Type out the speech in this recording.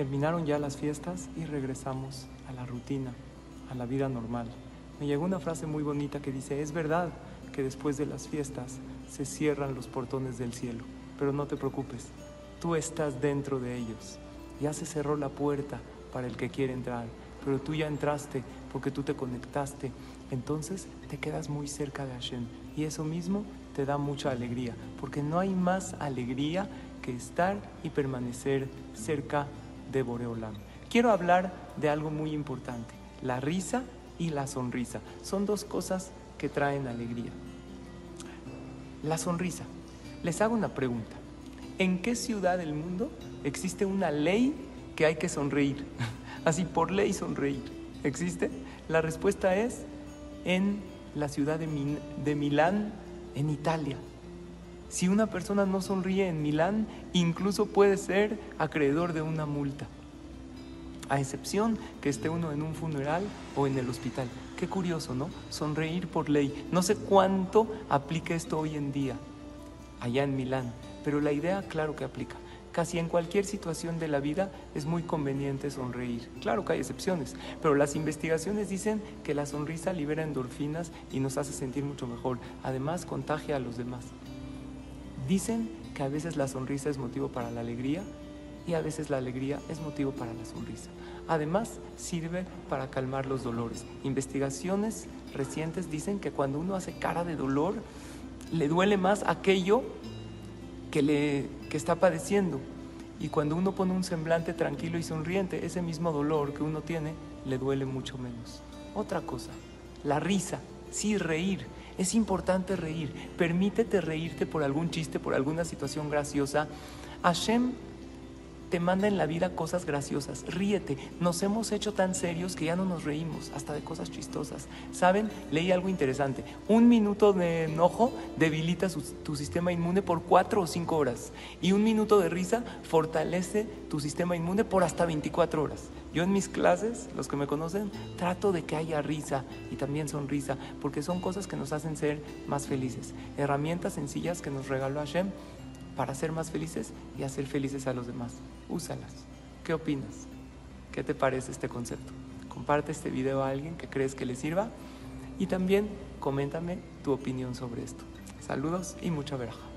Terminaron ya las fiestas y regresamos a la rutina, a la vida normal. Me llegó una frase muy bonita que dice, es verdad que después de las fiestas se cierran los portones del cielo, pero no te preocupes, tú estás dentro de ellos. Ya se cerró la puerta para el que quiere entrar, pero tú ya entraste porque tú te conectaste. Entonces te quedas muy cerca de Hashem y eso mismo te da mucha alegría, porque no hay más alegría que estar y permanecer cerca de Boreolam. Quiero hablar de algo muy importante, la risa y la sonrisa. Son dos cosas que traen alegría. La sonrisa. Les hago una pregunta. ¿En qué ciudad del mundo existe una ley que hay que sonreír? Así por ley sonreír. ¿Existe? La respuesta es en la ciudad de, de Milán, en Italia. Si una persona no sonríe en Milán, incluso puede ser acreedor de una multa, a excepción que esté uno en un funeral o en el hospital. Qué curioso, ¿no? Sonreír por ley. No sé cuánto aplica esto hoy en día, allá en Milán, pero la idea claro que aplica. Casi en cualquier situación de la vida es muy conveniente sonreír. Claro que hay excepciones, pero las investigaciones dicen que la sonrisa libera endorfinas y nos hace sentir mucho mejor. Además, contagia a los demás. Dicen que a veces la sonrisa es motivo para la alegría y a veces la alegría es motivo para la sonrisa. Además, sirve para calmar los dolores. Investigaciones recientes dicen que cuando uno hace cara de dolor, le duele más aquello que, le, que está padeciendo. Y cuando uno pone un semblante tranquilo y sonriente, ese mismo dolor que uno tiene le duele mucho menos. Otra cosa, la risa, sí reír. Es importante reír. Permítete reírte por algún chiste, por alguna situación graciosa. Hashem te manda en la vida cosas graciosas. Ríete. Nos hemos hecho tan serios que ya no nos reímos, hasta de cosas chistosas. ¿Saben? Leí algo interesante. Un minuto de enojo debilita tu sistema inmune por cuatro o cinco horas. Y un minuto de risa fortalece tu sistema inmune por hasta 24 horas. Yo en mis clases, los que me conocen, trato de que haya risa y también sonrisa, porque son cosas que nos hacen ser más felices. Herramientas sencillas que nos regaló Hashem para ser más felices y hacer felices a los demás. Úsalas. ¿Qué opinas? ¿Qué te parece este concepto? Comparte este video a alguien que crees que le sirva y también coméntame tu opinión sobre esto. Saludos y mucha verja.